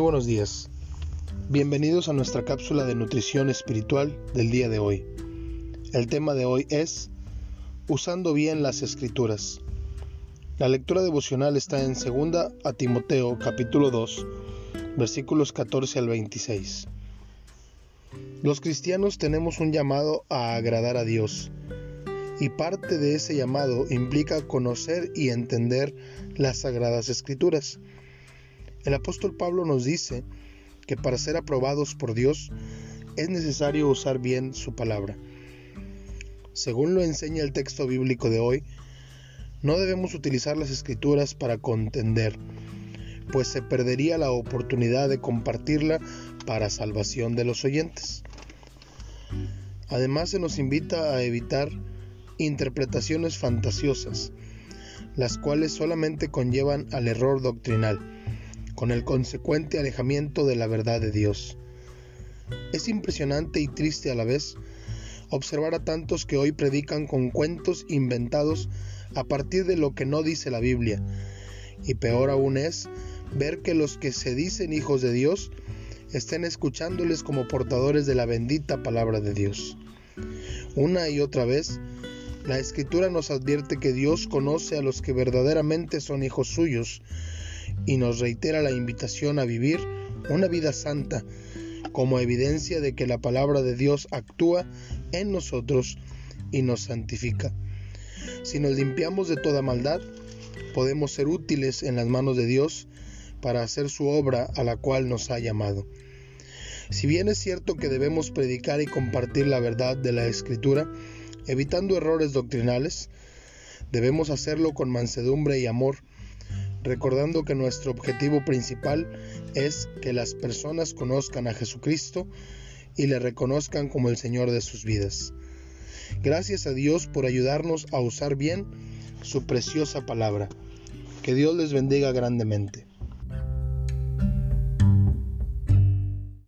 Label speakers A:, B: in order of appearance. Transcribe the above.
A: buenos días. Bienvenidos a nuestra cápsula de nutrición espiritual del día de hoy. El tema de hoy es Usando bien las escrituras. La lectura devocional está en 2 a Timoteo capítulo 2, versículos 14 al 26. Los cristianos tenemos un llamado a agradar a Dios y parte de ese llamado implica conocer y entender las sagradas escrituras. El apóstol Pablo nos dice que para ser aprobados por Dios es necesario usar bien su palabra. Según lo enseña el texto bíblico de hoy, no debemos utilizar las escrituras para contender, pues se perdería la oportunidad de compartirla para salvación de los oyentes. Además se nos invita a evitar interpretaciones fantasiosas, las cuales solamente conllevan al error doctrinal con el consecuente alejamiento de la verdad de Dios. Es impresionante y triste a la vez observar a tantos que hoy predican con cuentos inventados a partir de lo que no dice la Biblia. Y peor aún es ver que los que se dicen hijos de Dios estén escuchándoles como portadores de la bendita palabra de Dios. Una y otra vez, la escritura nos advierte que Dios conoce a los que verdaderamente son hijos suyos y nos reitera la invitación a vivir una vida santa como evidencia de que la palabra de Dios actúa en nosotros y nos santifica. Si nos limpiamos de toda maldad, podemos ser útiles en las manos de Dios para hacer su obra a la cual nos ha llamado. Si bien es cierto que debemos predicar y compartir la verdad de la Escritura, evitando errores doctrinales, debemos hacerlo con mansedumbre y amor, recordando que nuestro objetivo principal es que las personas conozcan a Jesucristo y le reconozcan como el Señor de sus vidas. Gracias a Dios por ayudarnos a usar bien su preciosa palabra. Que Dios les bendiga grandemente.